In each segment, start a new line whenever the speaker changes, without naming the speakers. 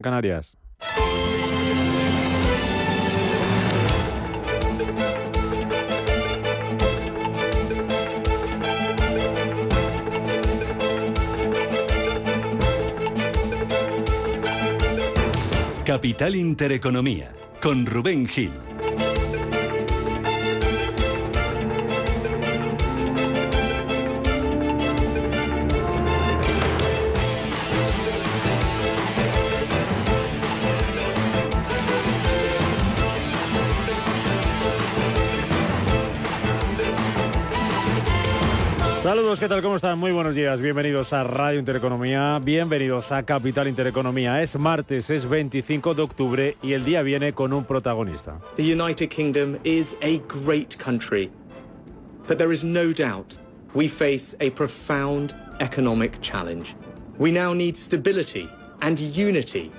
Canarias.
Capital Intereconomía, con Rubén Gil.
¿Qué tal? ¿Cómo están? Muy buenos días. Bienvenidos a Radio Intereconomía. Bienvenidos a Capital Intereconomía. Es martes, es 25 de octubre y el día viene con un protagonista.
The United Kingdom is a great country. But there is no doubt we face a profound economic challenge. We now need stability and unity.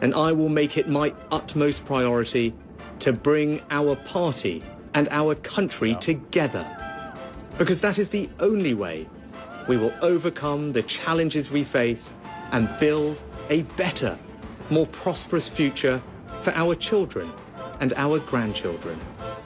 And I will make it my utmost priority to bring our party and our country together. Because that is the only way we will overcome the challenges we face and build a better, more prosperous future for our children and our grandchildren.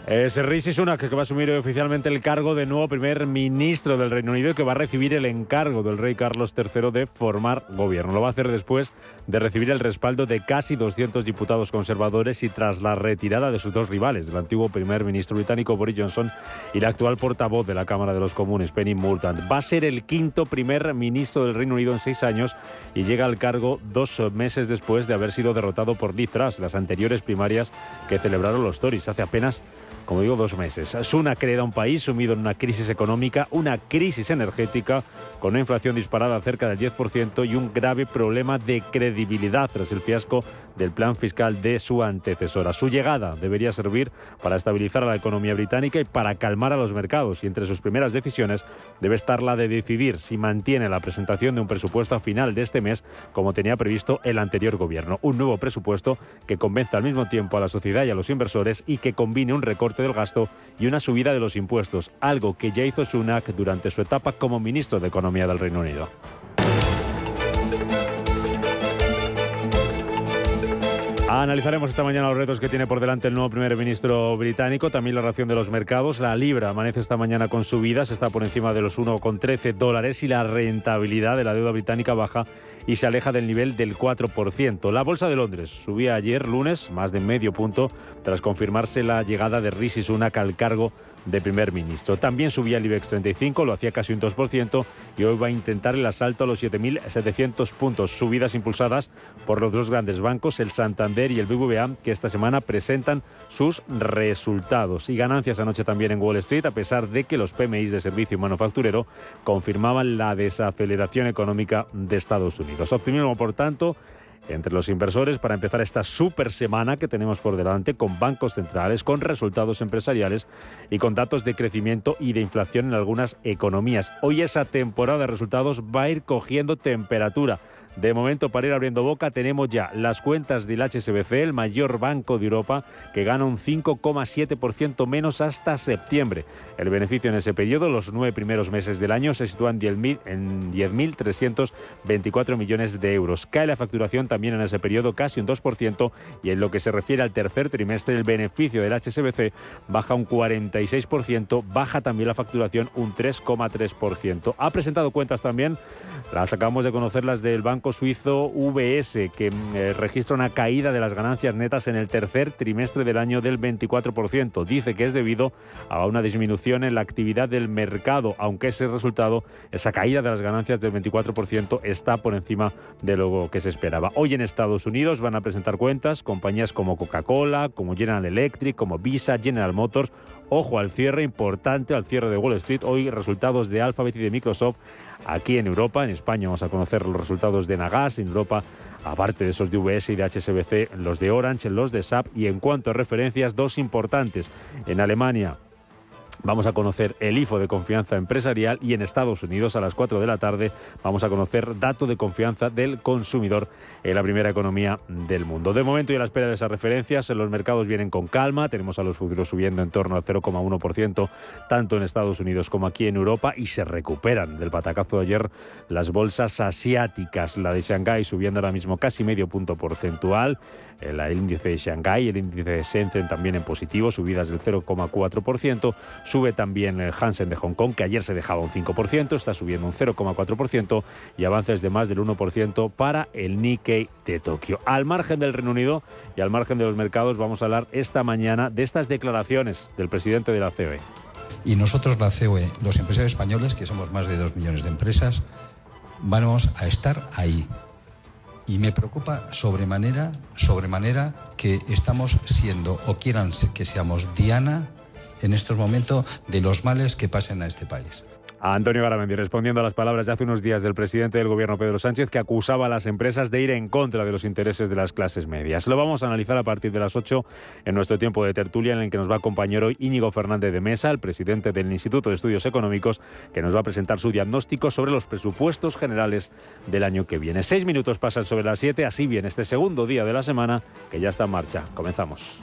Es Rishi Sunak que va a asumir oficialmente el cargo de nuevo primer ministro del Reino Unido y que va a recibir el encargo del rey Carlos III de formar gobierno. Lo va a hacer después de recibir el respaldo de casi 200 diputados conservadores y tras la retirada de sus dos rivales, del antiguo primer ministro británico Boris Johnson y la actual portavoz de la Cámara de los Comunes, Penny Mordaunt. Va a ser el quinto primer ministro del Reino Unido en seis años y llega al cargo dos meses después de haber sido derrotado por Liz Truss, las anteriores primarias que celebraron los Tories hace apenas como digo, dos meses. Sunak hereda un país sumido en una crisis económica, una crisis energética, con una inflación disparada cerca del 10% y un grave problema de credibilidad tras el fiasco del plan fiscal de su antecesora. Su llegada debería servir para estabilizar a la economía británica y para calmar a los mercados. Y entre sus primeras decisiones debe estar la de decidir si mantiene la presentación de un presupuesto a final de este mes, como tenía previsto el anterior gobierno. Un nuevo presupuesto que convenza al mismo tiempo a la sociedad y a los inversores y que combine un recorte del gasto y una subida de los impuestos, algo que ya hizo Sunak durante su etapa como ministro de Economía del Reino Unido. Analizaremos esta mañana los retos que tiene por delante el nuevo primer ministro británico, también la ración de los mercados. La libra amanece esta mañana con subidas, está por encima de los 1,13 dólares y la rentabilidad de la deuda británica baja y se aleja del nivel del 4%. La bolsa de Londres subía ayer lunes más de medio punto tras confirmarse la llegada de Rishi Sunak al cargo de primer ministro. También subía el IBEX 35, lo hacía casi un 2% y hoy va a intentar el asalto a los 7.700 puntos, subidas impulsadas por los dos grandes bancos, el Santander y el BBVA, que esta semana presentan sus resultados. Y ganancias anoche también en Wall Street, a pesar de que los PMIs de servicio manufacturero confirmaban la desaceleración económica de Estados Unidos. Optimismo, por tanto, entre los inversores para empezar esta super semana que tenemos por delante con bancos centrales, con resultados empresariales y con datos de crecimiento y de inflación en algunas economías. Hoy esa temporada de resultados va a ir cogiendo temperatura. De momento, para ir abriendo boca, tenemos ya las cuentas del HSBC, el mayor banco de Europa, que gana un 5,7% menos hasta septiembre. El beneficio en ese periodo, los nueve primeros meses del año, se sitúa en 10.324 millones de euros. Cae la facturación también en ese periodo casi un 2% y en lo que se refiere al tercer trimestre, el beneficio del HSBC baja un 46%, baja también la facturación un 3,3%. Ha presentado cuentas también, las acabamos de conocer las del banco suizo VS, que mm, eh, registra una caída de las ganancias netas en el tercer trimestre del año del 24%. Dice que es debido a una disminución en la actividad del mercado, aunque ese resultado, esa caída de las ganancias del 24%, está por encima de lo que se esperaba. Hoy en Estados Unidos van a presentar cuentas compañías como Coca-Cola, como General Electric, como Visa, General Motors. Ojo al cierre importante, al cierre de Wall Street. Hoy resultados de Alphabet y de Microsoft aquí en Europa. En España vamos a conocer los resultados de Nagas, en Europa, aparte de esos de VS y de HSBC, los de Orange, los de SAP y en cuanto a referencias, dos importantes. En Alemania, Vamos a conocer el IFO de confianza empresarial y en Estados Unidos a las 4 de la tarde vamos a conocer dato de confianza del consumidor en la primera economía del mundo. De momento y a la espera de esas referencias, los mercados vienen con calma. Tenemos a los futuros subiendo en torno al 0,1% tanto en Estados Unidos como aquí en Europa y se recuperan del patacazo de ayer las bolsas asiáticas. La de Shanghái subiendo ahora mismo casi medio punto porcentual el índice de Shanghái, el índice de Shenzhen también en positivo, subidas del 0,4%. Sube también el Hansen de Hong Kong, que ayer se dejaba un 5%, está subiendo un 0,4% y avances de más del 1% para el Nikkei de Tokio. Al margen del Reino Unido y al margen de los mercados, vamos a hablar esta mañana de estas declaraciones del presidente de la COE.
Y nosotros, la COE, los empresarios españoles, que somos más de 2 millones de empresas, vamos a estar ahí y me preocupa sobremanera, sobremanera que estamos siendo o quieran que seamos Diana en estos momentos de los males que pasen a este país.
Antonio Garamendi, respondiendo a las palabras de hace unos días del presidente del gobierno Pedro Sánchez, que acusaba a las empresas de ir en contra de los intereses de las clases medias. Lo vamos a analizar a partir de las 8 en nuestro tiempo de tertulia, en el que nos va a acompañar hoy Íñigo Fernández de Mesa, el presidente del Instituto de Estudios Económicos, que nos va a presentar su diagnóstico sobre los presupuestos generales del año que viene. Seis minutos pasan sobre las siete, así bien este segundo día de la semana, que ya está en marcha. Comenzamos.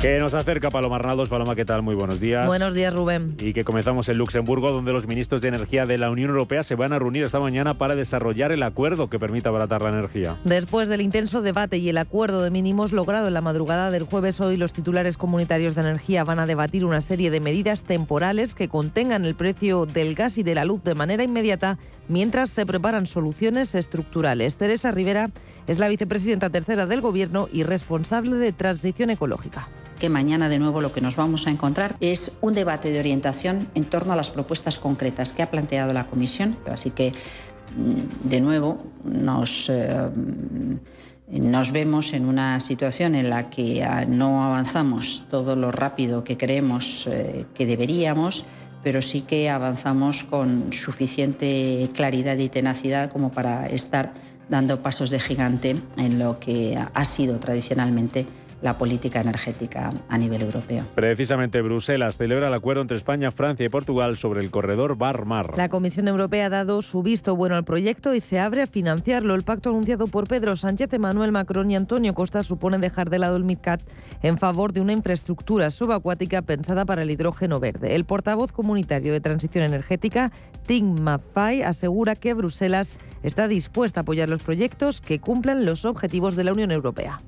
Que nos acerca Paloma Arnaldos. Paloma, ¿qué tal? Muy buenos días.
Buenos días, Rubén.
Y que comenzamos en Luxemburgo, donde los ministros de Energía de la Unión Europea se van a reunir esta mañana para desarrollar el acuerdo que permita abaratar la energía.
Después del intenso debate y el acuerdo de mínimos logrado en la madrugada del jueves, hoy los titulares comunitarios de energía van a debatir una serie de medidas temporales que contengan el precio del gas y de la luz de manera inmediata, mientras se preparan soluciones estructurales. Teresa Rivera es la vicepresidenta tercera del Gobierno y responsable de transición ecológica
que mañana de nuevo lo que nos vamos a encontrar es un debate de orientación en torno a las propuestas concretas que ha planteado la Comisión. Así que, mm, de nuevo, nos... Eh, nos vemos en una situación en la que ah, no avanzamos todo lo rápido que creemos eh, que deberíamos, pero sí que avanzamos con suficiente claridad y tenacidad como para estar dando pasos de gigante en lo que ha sido tradicionalmente la política energética a nivel europeo.
Precisamente Bruselas celebra el acuerdo entre España, Francia y Portugal sobre el corredor Bar-Mar.
La Comisión Europea ha dado su visto bueno al proyecto y se abre a financiarlo. El pacto anunciado por Pedro Sánchez, Emmanuel Macron y Antonio Costa supone dejar de lado el MidCat en favor de una infraestructura subacuática pensada para el hidrógeno verde. El portavoz comunitario de transición energética, Tim Maffay, asegura que Bruselas está dispuesta a apoyar los proyectos que cumplan los objetivos de la Unión Europea.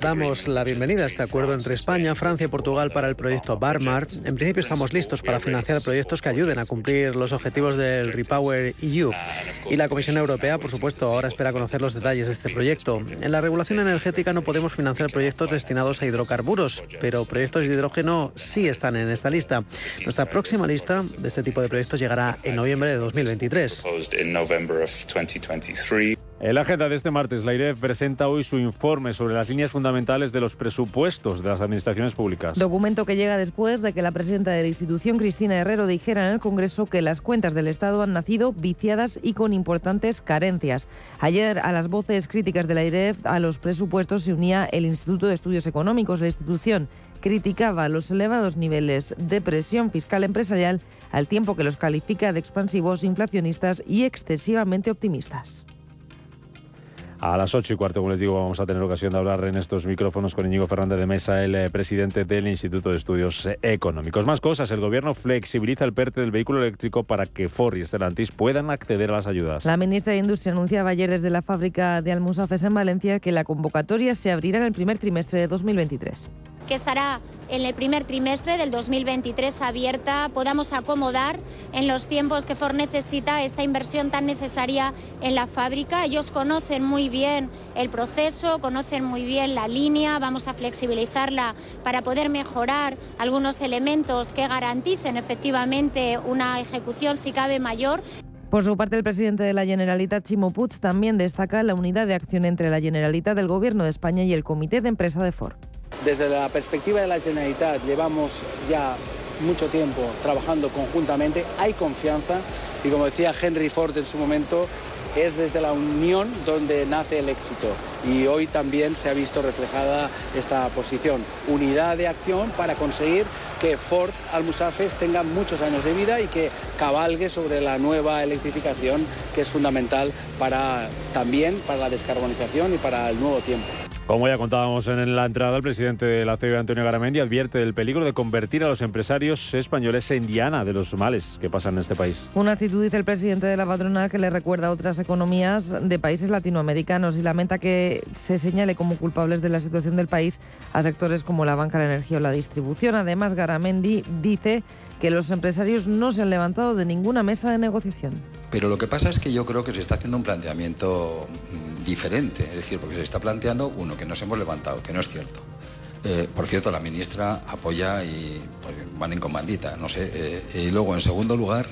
Damos la bienvenida a este acuerdo entre España, Francia y Portugal para el proyecto Barmar. En principio estamos listos para financiar proyectos que ayuden a cumplir los objetivos del Repower EU. Y la Comisión Europea, por supuesto, ahora espera conocer los detalles de este proyecto. En la regulación energética no podemos financiar proyectos destinados a hidrocarburos, pero proyectos de hidrógeno sí están en esta lista. Nuestra próxima lista de este tipo de proyectos llegará en noviembre de 2023.
En la agenda de este martes, la IREF presenta hoy su informe sobre las líneas fundamentales de los presupuestos de las administraciones públicas.
Documento que llega después de que la presidenta de la institución, Cristina Herrero, dijera en el Congreso que las cuentas del Estado han nacido viciadas y con importantes carencias. Ayer, a las voces críticas de la IREF a los presupuestos se unía el Instituto de Estudios Económicos. La institución criticaba los elevados niveles de presión fiscal empresarial al tiempo que los califica de expansivos, inflacionistas y excesivamente optimistas.
A las 8 y cuarto, como les digo, vamos a tener ocasión de hablar en estos micrófonos con Íñigo Fernández de Mesa, el eh, presidente del Instituto de Estudios Económicos. Más cosas, el gobierno flexibiliza el PERTE del vehículo eléctrico para que Ford y Stellantis puedan acceder a las ayudas.
La ministra de Industria anunciaba ayer desde la fábrica de Almusafes en Valencia que la convocatoria se abrirá en el primer trimestre de 2023
que estará en el primer trimestre del 2023 abierta, podamos acomodar en los tiempos que Ford necesita esta inversión tan necesaria en la fábrica. Ellos conocen muy bien el proceso, conocen muy bien la línea, vamos a flexibilizarla para poder mejorar algunos elementos que garanticen efectivamente una ejecución si cabe mayor.
Por su parte, el presidente de la Generalitat, Chimo Puig, también destaca la unidad de acción entre la Generalitat del Gobierno de España y el Comité de Empresa de Ford.
Desde la perspectiva de la Generalitat llevamos ya mucho tiempo trabajando conjuntamente, hay confianza y como decía Henry Ford en su momento, es desde la unión donde nace el éxito. Y hoy también se ha visto reflejada esta posición, unidad de acción para conseguir que Ford Almusafes tenga muchos años de vida y que cabalgue sobre la nueva electrificación que es fundamental para también para la descarbonización y para el nuevo tiempo.
Como ya contábamos en la entrada, el presidente de la CEB, Antonio Garamendi, advierte del peligro de convertir a los empresarios españoles en diana de los males que pasan en este país.
Una actitud, dice el presidente de la patronal, que le recuerda a otras economías de países latinoamericanos y lamenta que se señale como culpables de la situación del país a sectores como la banca, la energía o la distribución. Además, Garamendi dice que los empresarios no se han levantado de ninguna mesa de negociación.
Pero lo que pasa es que yo creo que se está haciendo un planteamiento mm, diferente, es decir, porque se está planteando uno que nos hemos levantado, que no es cierto. Eh, por cierto, la ministra apoya y pues, van en comandita, no sé. Eh, y luego, en segundo lugar,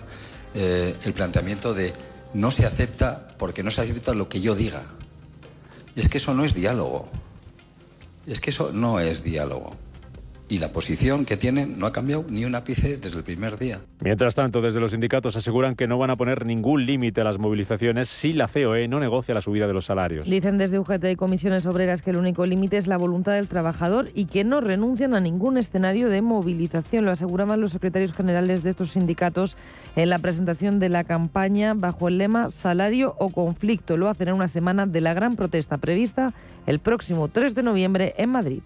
eh, el planteamiento de no se acepta porque no se acepta lo que yo diga. Y es que eso no es diálogo. Es que eso no es diálogo y la posición que tienen no ha cambiado ni un ápice desde el primer día.
Mientras tanto, desde los sindicatos aseguran que no van a poner ningún límite a las movilizaciones si la COE no negocia la subida de los salarios.
Dicen desde UGT y comisiones obreras que el único límite es la voluntad del trabajador y que no renuncian a ningún escenario de movilización. Lo aseguraban los secretarios generales de estos sindicatos en la presentación de la campaña bajo el lema Salario o conflicto. Lo hacen en una semana de la gran protesta prevista el próximo 3 de noviembre en Madrid.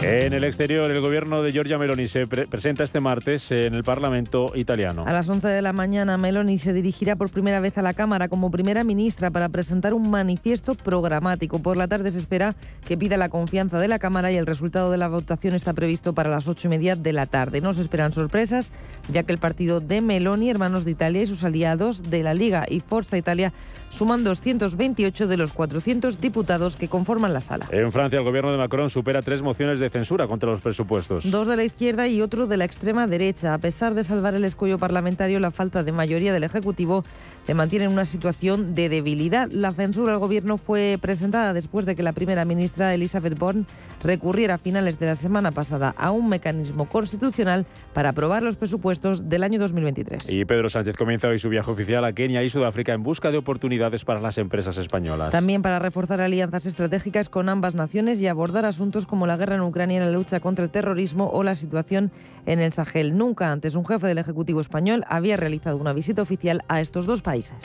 En el exterior, el gobierno de Giorgia Meloni se presenta este martes en el Parlamento italiano.
A las 11 de la mañana, Meloni se dirigirá por primera vez a la Cámara como primera ministra para presentar un manifiesto programático. Por la tarde se espera que pida la confianza de la Cámara y el resultado de la votación está previsto para las ocho y media de la tarde. No se esperan sorpresas, ya que el partido de Meloni, Hermanos de Italia y sus aliados de la Liga y Forza Italia suman 228 de los 400 diputados que conforman la sala.
En Francia, el gobierno de Macron supera tres mociones de censura contra los presupuestos.
Dos de la izquierda y otro de la extrema derecha. A pesar de salvar el escollo parlamentario, la falta de mayoría del Ejecutivo le mantiene en una situación de debilidad. La censura al gobierno fue presentada después de que la primera ministra Elizabeth Born recurriera a finales de la semana pasada a un mecanismo constitucional para aprobar los presupuestos del año 2023.
Y Pedro Sánchez comienza hoy su viaje oficial a Kenia y Sudáfrica en busca de oportunidades para las empresas españolas.
También para reforzar alianzas estratégicas con ambas naciones y abordar asuntos como la guerra en Ucrania, la lucha contra el terrorismo o la situación en el Sahel. Nunca antes un jefe del Ejecutivo español había realizado una visita oficial a estos dos países.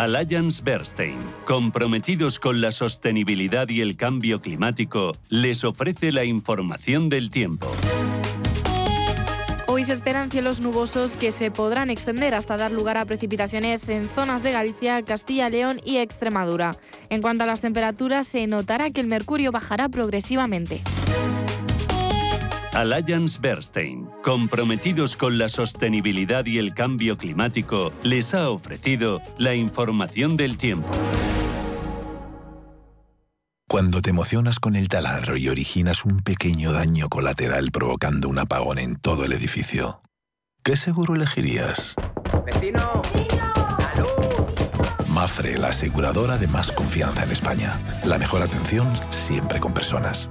Alliance Bernstein, comprometidos con la sostenibilidad y el cambio climático, les ofrece la información del tiempo.
Hoy se esperan cielos nubosos que se podrán extender hasta dar lugar a precipitaciones en zonas de Galicia, Castilla, León y Extremadura. En cuanto a las temperaturas, se notará que el mercurio bajará progresivamente.
Alliance Bernstein, comprometidos con la sostenibilidad y el cambio climático, les ha ofrecido la información del tiempo.
Cuando te emocionas con el taladro y originas un pequeño daño colateral provocando un apagón en todo el edificio, ¿qué seguro elegirías? ¡Vecino! Mafre, la aseguradora de más confianza en España. La mejor atención siempre con personas.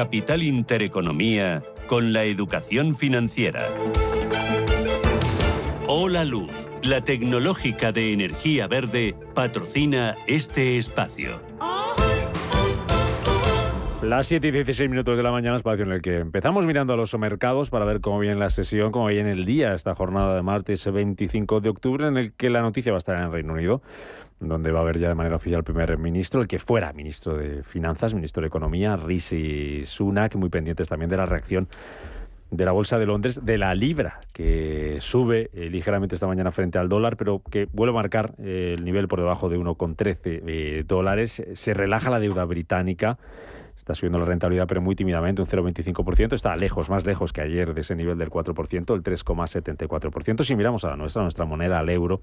Capital Intereconomía con la educación financiera. Hola Luz, la tecnológica de energía verde, patrocina este espacio.
Las 7 y 16 minutos de la mañana, espacio en el que empezamos mirando a los mercados para ver cómo viene la sesión, cómo viene el día, esta jornada de martes 25 de octubre, en el que la noticia va a estar en el Reino Unido donde va a haber ya de manera oficial el primer ministro, el que fuera ministro de Finanzas, ministro de Economía, Rishi Sunak, muy pendientes también de la reacción de la Bolsa de Londres, de la libra, que sube eh, ligeramente esta mañana frente al dólar, pero que vuelve a marcar eh, el nivel por debajo de 1,13 eh, dólares. Se relaja la deuda británica. Está subiendo la rentabilidad, pero muy tímidamente, un 0,25%. Está lejos, más lejos que ayer de ese nivel del 4%, el 3,74%. Si miramos a la nuestra, nuestra moneda, al euro,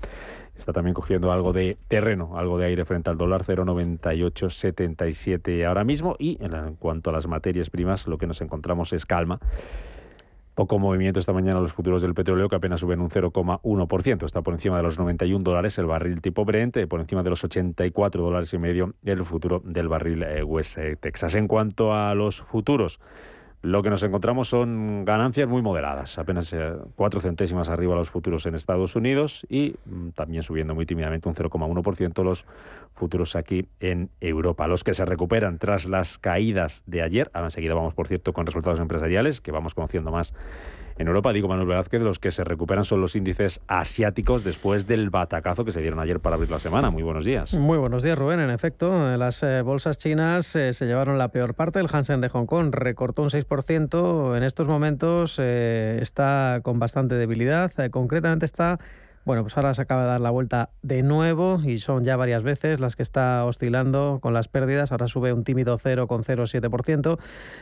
está también cogiendo algo de terreno, algo de aire frente al dólar, 0,9877 ahora mismo. Y en cuanto a las materias primas, lo que nos encontramos es calma. Poco movimiento esta mañana los futuros del petróleo que apenas suben un 0,1%. Está por encima de los 91 dólares el barril tipo Brent, eh, por encima de los 84 dólares y medio el futuro del barril West eh, Texas. En cuanto a los futuros, lo que nos encontramos son ganancias muy moderadas, apenas eh, cuatro centésimas arriba los futuros en Estados Unidos y mm, también subiendo muy tímidamente un 0,1% los futuros aquí en Europa. Los que se recuperan tras las caídas de ayer, ahora enseguida vamos por cierto con resultados empresariales que vamos conociendo más en Europa, digo Manuel Velázquez, los que se recuperan son los índices asiáticos después del batacazo que se dieron ayer para abrir la semana. Muy buenos días.
Muy buenos días, Rubén. En efecto, las eh, bolsas chinas eh, se llevaron la peor parte. El Hansen de Hong Kong recortó un 6%. En estos momentos eh, está con bastante debilidad. concretamente está bueno, pues ahora se acaba de dar la vuelta de nuevo y son ya varias veces las que está oscilando con las pérdidas. Ahora sube un tímido 0,07%.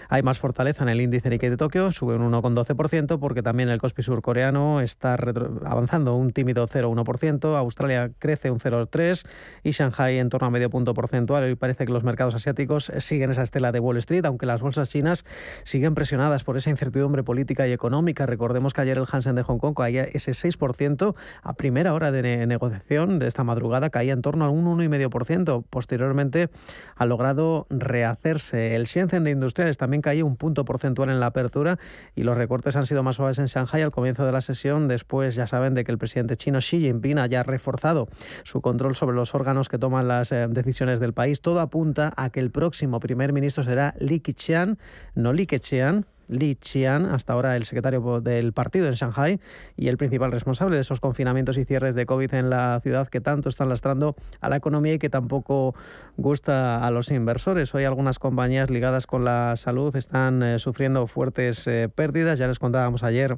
Hay más fortaleza en el índice Nikkei de Tokio, sube un 1,12% porque también el Kospi surcoreano está avanzando un tímido 0,1%. Australia crece un 0,3% y Shanghai en torno a medio punto porcentual. Y parece que los mercados asiáticos siguen esa estela de Wall Street, aunque las bolsas chinas siguen presionadas por esa incertidumbre política y económica. Recordemos que ayer el Hansen de Hong Kong caía ese 6% a primera hora de negociación de esta madrugada caía en torno a un 1,5%. Posteriormente ha logrado rehacerse. El Shenzhen de Industriales también caía un punto porcentual en la apertura y los recortes han sido más suaves en Shanghai al comienzo de la sesión. Después ya saben de que el presidente chino Xi Jinping haya reforzado su control sobre los órganos que toman las eh, decisiones del país. Todo apunta a que el próximo primer ministro será Li Keqiang, no Li Keqiang, Li Qian, hasta ahora el secretario del partido en Shanghai y el principal responsable de esos confinamientos y cierres de COVID en la ciudad que tanto están lastrando a la economía y que tampoco gusta a los inversores. Hoy algunas compañías ligadas con la salud están eh, sufriendo fuertes eh, pérdidas. Ya les contábamos ayer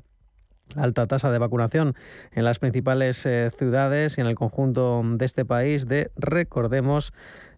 la alta tasa de vacunación en las principales eh, ciudades y en el conjunto de este país de, recordemos,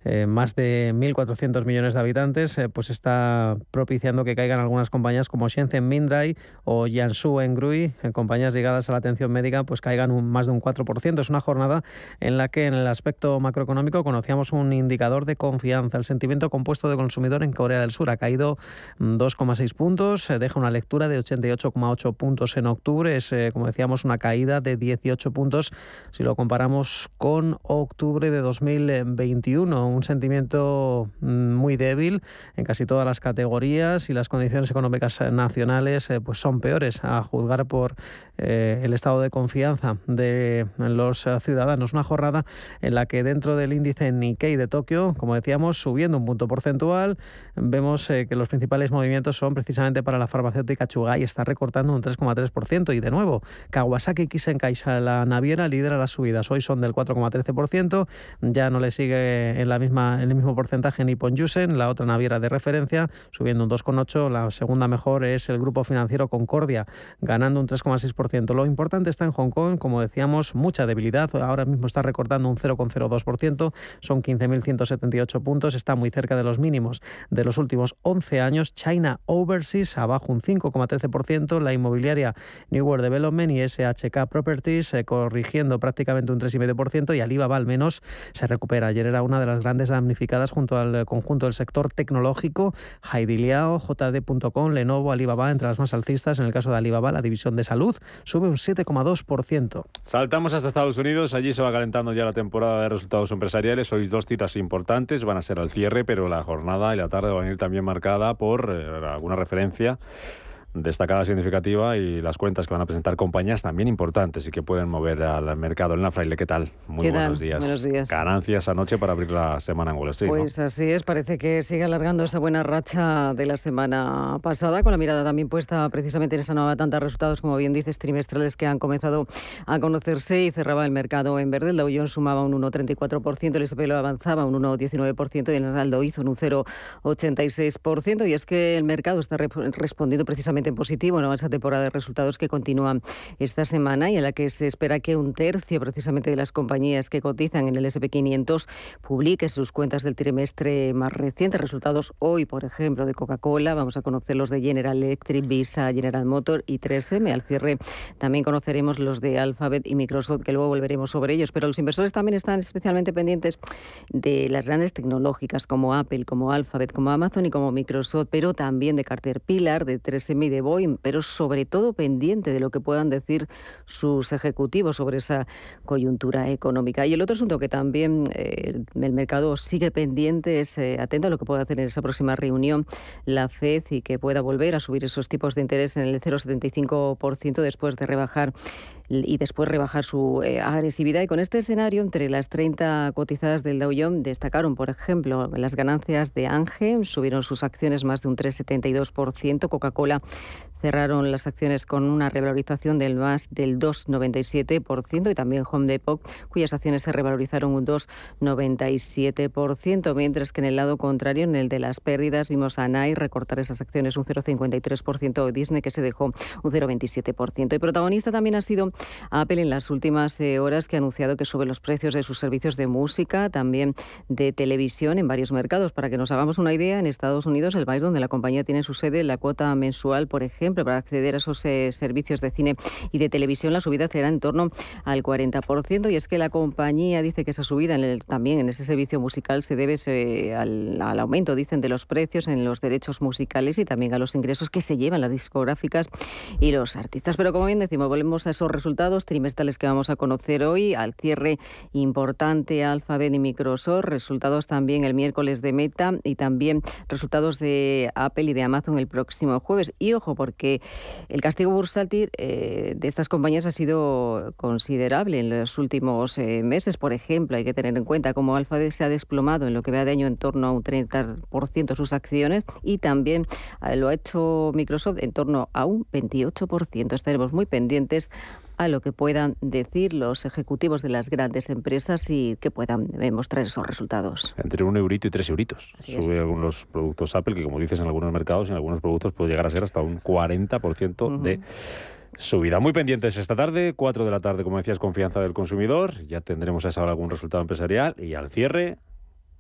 eh, más de 1.400 millones de habitantes, eh, pues está propiciando que caigan algunas compañías como Shenzhen Mindrai o Jiangsu Engrui, compañías ligadas a la atención médica, pues caigan un, más de un 4%. Es una jornada en la que en el aspecto macroeconómico conocíamos un indicador de confianza. El sentimiento compuesto de consumidor en Corea del Sur ha caído 2,6 puntos, deja una lectura de 88,8 puntos en octubre. Es, como decíamos, una caída de 18 puntos si lo comparamos con octubre de 2021. Un sentimiento mm, muy débil en casi todas las categorías y las condiciones económicas nacionales eh, pues son peores a juzgar por eh, el estado de confianza de los ciudadanos. Una jornada en la que dentro del índice Nikkei de Tokio, como decíamos, subiendo un punto porcentual, vemos eh, que los principales movimientos son precisamente para la farmacéutica Chugai, está recortando un 3,3% y de nuevo, Kawasaki Kisenkai, la naviera, lidera las subidas. Hoy son del 4,13%, ya no le sigue en la misma, el mismo porcentaje Nippon Yusen, la otra naviera de referencia, subiendo un 2,8%. La segunda mejor es el grupo financiero Concordia, ganando un 3,6%. Lo importante está en Hong Kong, como decíamos, mucha debilidad. Ahora mismo está recortando un 0,02%, son 15.178 puntos, está muy cerca de los mínimos de los últimos 11 años. China Overseas abajo un 5,13%, la inmobiliaria New World Development y SHK Properties eh, corrigiendo prácticamente un 3,5% y Alibaba al menos se recupera. Ayer era una de las grandes damnificadas junto al conjunto del sector tecnológico. Heidi Liao, JD.com, Lenovo, Alibaba, entre las más alcistas. En el caso de Alibaba, la división de salud sube un 7,2%.
Saltamos hasta Estados Unidos, allí se va calentando ya la temporada de resultados empresariales. Hoy dos citas importantes, van a ser al cierre, pero la jornada y la tarde van a ir también marcada por eh, alguna referencia destacada significativa y las cuentas que van a presentar compañías también importantes y que pueden mover al mercado. Elena Fraile, ¿qué tal?
Muy buenos días. Buenos días.
Ganancias anoche para abrir la semana en Wall Street.
Pues así es, parece que sigue alargando esa buena racha de la semana pasada, con la mirada también puesta precisamente en esa nueva tanta resultados, como bien dices, trimestrales que han comenzado a conocerse y cerraba el mercado en verde. El Dow Jones sumaba un 1,34%, el S&P lo avanzaba un 1,19% y el Nasdaq hizo un 0,86%. Y es que el mercado está respondiendo precisamente positivo en esa temporada de resultados que continúa esta semana y en la que se espera que un tercio precisamente de las compañías que cotizan en el SP500 publique sus cuentas del trimestre más reciente. Resultados hoy, por ejemplo, de Coca-Cola. Vamos a conocer los de General Electric, Visa, General Motor y 3M. Al cierre también conoceremos los de Alphabet y Microsoft, que luego volveremos sobre ellos. Pero los inversores también están especialmente pendientes de las grandes tecnológicas como Apple, como Alphabet, como Amazon y como Microsoft, pero también de Caterpillar, de 3M de Boeing, pero sobre todo pendiente de lo que puedan decir sus ejecutivos sobre esa coyuntura económica. Y el otro asunto que también eh, el mercado sigue pendiente es eh, atento a lo que pueda hacer en esa próxima reunión la Fed y que pueda volver a subir esos tipos de interés en el 0,75% después de rebajar y después rebajar su eh, agresividad. Y con este escenario, entre las 30 cotizadas del Dow Jones, destacaron, por ejemplo, las ganancias de Ange, subieron sus acciones más de un 3,72%, Coca-Cola cerraron las acciones con una revalorización del más del 2,97% y también Home Depot, cuyas acciones se revalorizaron un 2,97%, mientras que en el lado contrario, en el de las pérdidas, vimos a NAI recortar esas acciones un 0,53%, Disney que se dejó un 0,27%. Y protagonista también ha sido Apple en las últimas eh, horas que ha anunciado que sube los precios de sus servicios de música, también de televisión en varios mercados. Para que nos hagamos una idea, en Estados Unidos, el país donde la compañía tiene su sede, la cuota mensual, por ejemplo, para acceder a esos eh, servicios de cine y de televisión, la subida será en torno al 40%. Y es que la compañía dice que esa subida en también en ese servicio musical se debe al, al aumento, dicen, de los precios en los derechos musicales y también a los ingresos que se llevan las discográficas y los artistas. Pero como bien decimos, volvemos a esos resultados trimestrales que vamos a conocer hoy, al cierre importante Alphabet y Microsoft, resultados también el miércoles de Meta y también resultados de Apple y de Amazon el próximo jueves. Y ojo, porque el castigo bursátil eh, de estas compañías ha sido considerable en los últimos eh, meses. Por ejemplo, hay que tener en cuenta cómo Alphabet se ha desplomado en lo que va de año en torno a un 30% sus acciones y también eh, lo ha hecho Microsoft en torno a un 28%. Estaremos muy pendientes a lo que puedan decir los ejecutivos de las grandes empresas y que puedan mostrar esos resultados.
Entre un eurito y tres euritos. Sube algunos productos Apple, que como dices en algunos mercados, en algunos productos puede llegar a ser hasta un 40% de subida. Muy pendientes esta tarde, 4 de la tarde, como decías, confianza del consumidor. Ya tendremos a esa hora algún resultado empresarial y al cierre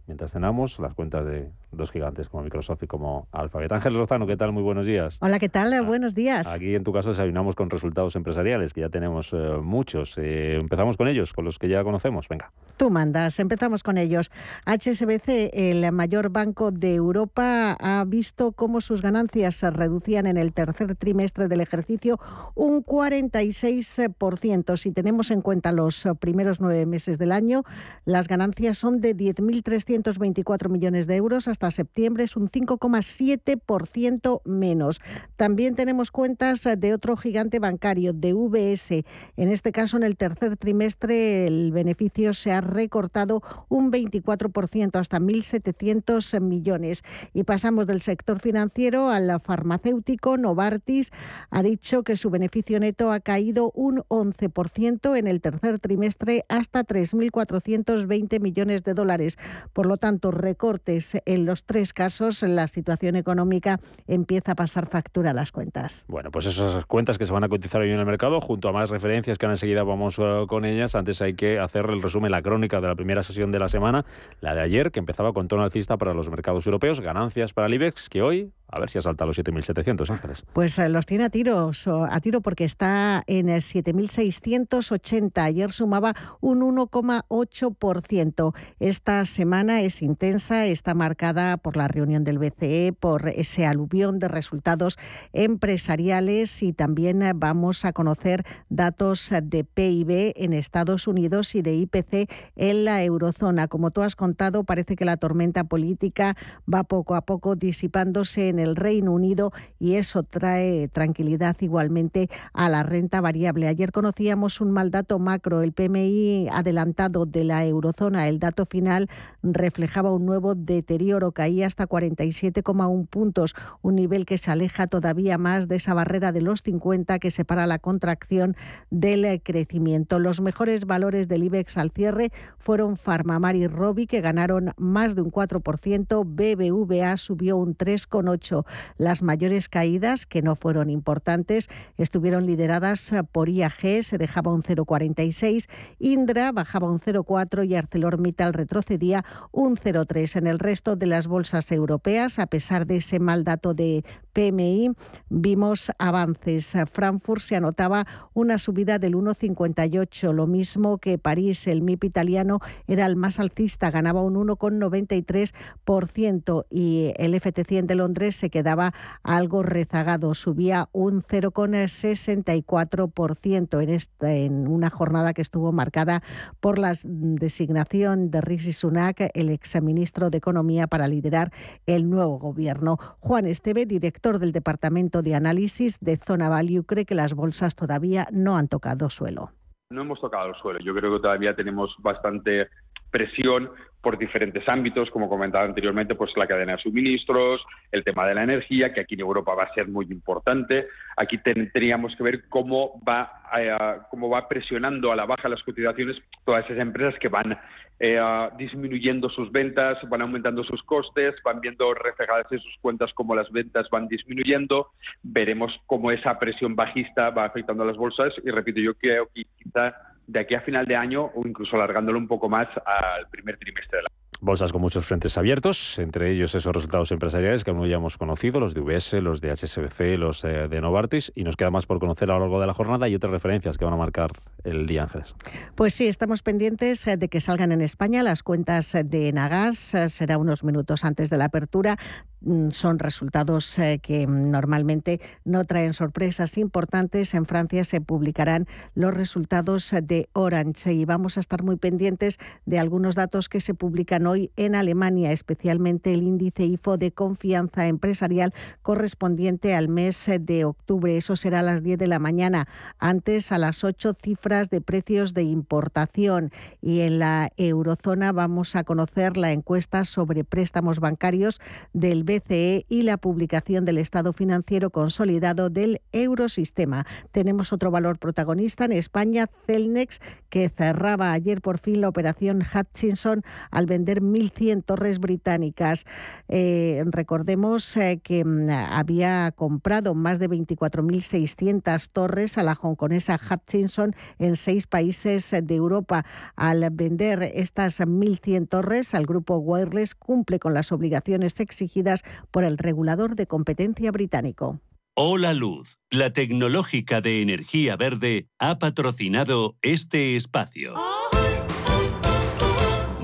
mientras cenamos, las cuentas de dos gigantes como Microsoft y como Alphabet. Ángel Lozano, ¿qué tal? Muy buenos días.
Hola, ¿qué tal? Buenos días.
Aquí en tu caso desayunamos con resultados empresariales, que ya tenemos eh, muchos. Eh, empezamos con ellos, con los que ya conocemos. Venga.
Tú mandas, empezamos con ellos. HSBC, el mayor banco de Europa, ha visto cómo sus ganancias se reducían en el tercer trimestre del ejercicio un 46%. Si tenemos en cuenta los primeros nueve meses del año, las ganancias son de 10.324 millones de euros. Hasta septiembre es un 5,7% menos. También tenemos cuentas de otro gigante bancario, de VS. En este caso, en el tercer trimestre, el beneficio se ha recortado un 24% hasta 1.700 millones. Y pasamos del sector financiero al farmacéutico. Novartis ha dicho que su beneficio neto ha caído un 11% en el tercer trimestre hasta 3.420 millones de dólares. Por lo tanto, recortes en tres casos, la situación económica empieza a pasar factura a las cuentas.
Bueno, pues esas cuentas que se van a cotizar hoy en el mercado, junto a más referencias que enseguida vamos eh, con ellas. Antes hay que hacer el resumen, la crónica de la primera sesión de la semana, la de ayer, que empezaba con tono alcista para los mercados europeos, ganancias para el IBEX, que hoy a ver si ha saltado los 7.700 ángeles.
Pues eh, los tiene a tiros, a tiro porque está en 7.680. Ayer sumaba un 1,8%. Esta semana es intensa, está marcada por la reunión del BCE, por ese aluvión de resultados empresariales y también eh, vamos a conocer datos de PIB en Estados Unidos y de IPC en la eurozona. Como tú has contado, parece que la tormenta política va poco a poco disipándose en el Reino Unido y eso trae tranquilidad igualmente a la renta variable. Ayer conocíamos un mal dato macro, el PMI adelantado de la eurozona, el dato final reflejaba un nuevo deterioro, caía hasta 47,1 puntos, un nivel que se aleja todavía más de esa barrera de los 50 que separa la contracción del crecimiento. Los mejores valores del IBEX al cierre fueron Farmamar y Robi, que ganaron más de un 4%, BBVA subió un 3,8%, las mayores caídas, que no fueron importantes, estuvieron lideradas por IAG, se dejaba un 0,46, Indra bajaba un 0,4 y ArcelorMittal retrocedía un 0,3. En el resto de las bolsas europeas, a pesar de ese mal dato de PMI, vimos avances. Frankfurt se anotaba una subida del 1,58, lo mismo que París. El MIP italiano era el más alcista, ganaba un 1,93% y el FT100 de Londres se quedaba algo rezagado, subía un 0,64% en, esta, en una jornada que estuvo marcada por la designación de Rishi Sunak, el exministro de Economía, para liderar el nuevo gobierno. Juan Esteve, director del Departamento de Análisis de Zona Value, cree que las bolsas todavía no han tocado suelo.
No hemos tocado el suelo. Yo creo que todavía tenemos bastante presión por diferentes ámbitos, como comentaba anteriormente, pues la cadena de suministros, el tema de la energía, que aquí en Europa va a ser muy importante. Aquí tendríamos que ver cómo va, eh, cómo va presionando a la baja las cotizaciones todas esas empresas que van eh, disminuyendo sus ventas, van aumentando sus costes, van viendo reflejadas en sus cuentas cómo las ventas van disminuyendo. Veremos cómo esa presión bajista va afectando a las bolsas y repito, yo creo que quizá de aquí a final de año o incluso alargándolo un poco más al primer trimestre del año.
Bolsas con muchos frentes abiertos, entre ellos esos resultados empresariales que aún ya hemos conocido, los de UBS, los de HSBC, los eh, de Novartis, y nos queda más por conocer a lo largo de la jornada y otras referencias que van a marcar el día, Ángeles.
Pues sí, estamos pendientes eh, de que salgan en España las cuentas de Nagas, eh, será unos minutos antes de la apertura. Mm, son resultados que normalmente no traen sorpresas importantes. En Francia se publicarán los resultados de Orange y vamos a estar muy pendientes de algunos datos que se publican hoy en Alemania, especialmente el índice IFO de confianza empresarial correspondiente al mes de octubre. Eso será a las 10 de la mañana. Antes, a las 8, cifras de precios de importación. Y en la eurozona vamos a conocer la encuesta sobre préstamos bancarios del BCE y la publicación del estado financiero consolidado del eurosistema. Tenemos otro valor protagonista en España, Celnex, que cerraba ayer por fin la operación Hutchinson al vender 1.100 torres británicas. Eh, recordemos eh, que mm, había comprado más de 24.600 torres a la hongkonesa Hutchinson en seis países de Europa. Al vender estas 1.100 torres, al grupo Wireless cumple con las obligaciones exigidas por el regulador de competencia británico.
Hola Luz, la tecnológica de energía verde, ha patrocinado este espacio.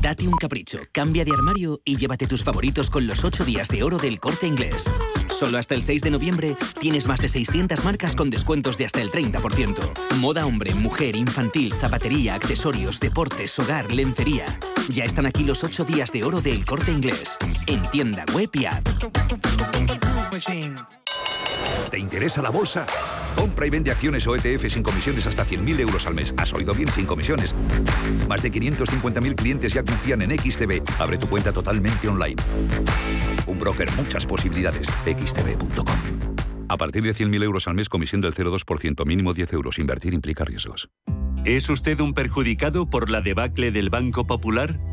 Date un capricho, cambia de armario y llévate tus favoritos con los 8 días de oro del corte inglés. Solo hasta el 6 de noviembre tienes más de 600 marcas con descuentos de hasta el 30%. Moda hombre, mujer, infantil, zapatería, accesorios, deportes, hogar, lencería. Ya están aquí los 8 días de oro del corte inglés. En tienda web y app.
¿Te interesa la bolsa? Compra y vende acciones o ETF sin comisiones hasta 100.000 euros al mes. ¿Has oído bien? Sin comisiones. Más de 550.000 clientes ya confían en XTB. Abre tu cuenta totalmente online. Un broker, muchas posibilidades. xtb.com. A partir de 100.000 euros al mes, comisión del 0,2%, mínimo 10 euros. Invertir implica riesgos.
¿Es usted un perjudicado por la debacle del Banco Popular?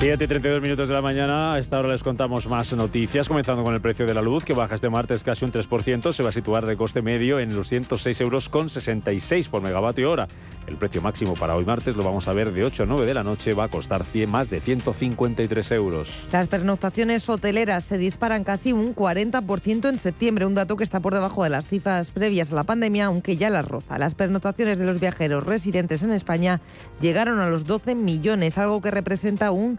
7 y 32 minutos de la mañana, a esta hora les contamos más noticias, comenzando con el precio de la luz, que baja este martes casi un 3%, se va a situar de coste medio en los 106 euros con 66 por megavatio hora. El precio máximo para hoy martes lo vamos a ver de 8 a 9 de la noche, va a costar 100, más de 153 euros.
Las pernoctaciones hoteleras se disparan casi un 40% en septiembre, un dato que está por debajo de las cifras previas a la pandemia, aunque ya las roza. Las pernoctaciones de los viajeros residentes en España llegaron a los 12 millones, algo que representa un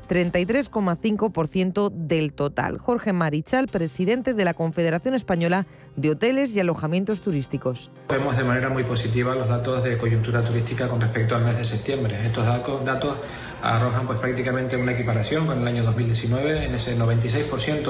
33,5% del total. Jorge Marichal, presidente de la Confederación Española de Hoteles y Alojamientos Turísticos.
Vemos de manera muy positiva los datos de coyuntura turística con respecto al mes de septiembre. Estos datos arrojan pues prácticamente una equiparación con el año 2019 en ese 96%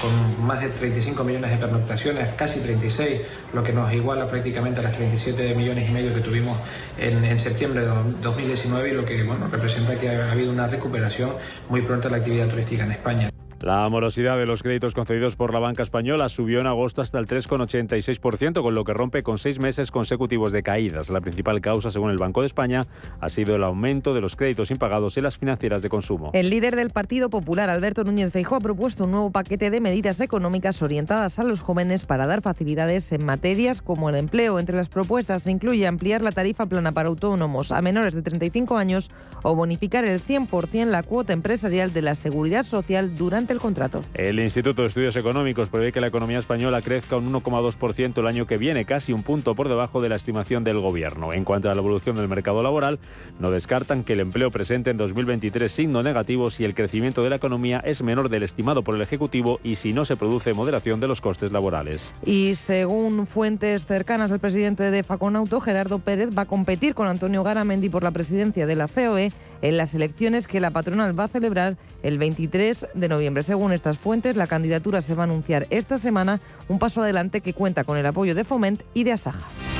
con más de 35 millones de pernoctaciones, casi 36, lo que nos iguala prácticamente a las 37 millones y medio que tuvimos en, en septiembre de 2019 y lo que bueno, representa que ha habido una recuperación muy pronta de la actividad turística en España.
La morosidad de los créditos concedidos por la banca española subió en agosto hasta el 3,86%, con lo que rompe con seis meses consecutivos de caídas. La principal causa, según el Banco de España, ha sido el aumento de los créditos impagados en las financieras de consumo.
El líder del Partido Popular, Alberto Núñez Feijóo, ha propuesto un nuevo paquete de medidas económicas orientadas a los jóvenes para dar facilidades en materias como el empleo. Entre las propuestas se incluye ampliar la tarifa plana para autónomos a menores de 35 años o bonificar el 100% la cuota empresarial de la seguridad social durante durante el contrato.
El Instituto de Estudios Económicos prevé que la economía española crezca un 1,2% el año que viene, casi un punto por debajo de la estimación del gobierno. En cuanto a la evolución del mercado laboral, no descartan que el empleo presente en 2023 signo negativo si el crecimiento de la economía es menor del estimado por el Ejecutivo y si no se produce moderación de los costes laborales.
Y según fuentes cercanas al presidente de Faconauto, Gerardo Pérez va a competir con Antonio Garamendi por la presidencia de la COE en las elecciones que la patronal va a celebrar el 23 de noviembre. Según estas fuentes, la candidatura se va a anunciar esta semana, un paso adelante que cuenta con el apoyo de Foment y de Asaja.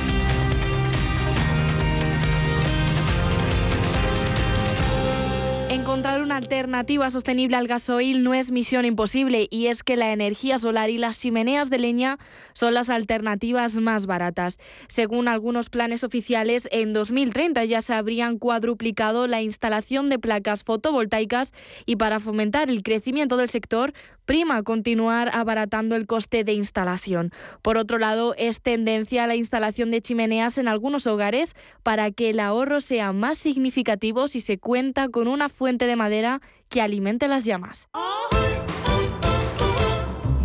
Alternativa sostenible al gasoil no es misión imposible y es que la energía solar y las chimeneas de leña son las alternativas más baratas. Según algunos planes oficiales, en 2030 ya se habrían cuadruplicado la instalación de placas fotovoltaicas y para fomentar el crecimiento del sector, prima continuar abaratando el coste de instalación. Por otro lado, es tendencia a la instalación de chimeneas en algunos hogares para que el ahorro sea más significativo si se cuenta con una fuente de madera que alimente las llamas.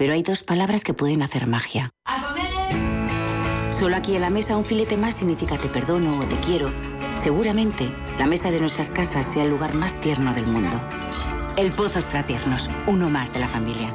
Pero hay dos palabras que pueden hacer magia. Solo aquí en la mesa un filete más significa te perdono o te quiero. Seguramente la mesa de nuestras casas sea el lugar más tierno del mundo. El Pozo Extratiernos, uno más de la familia.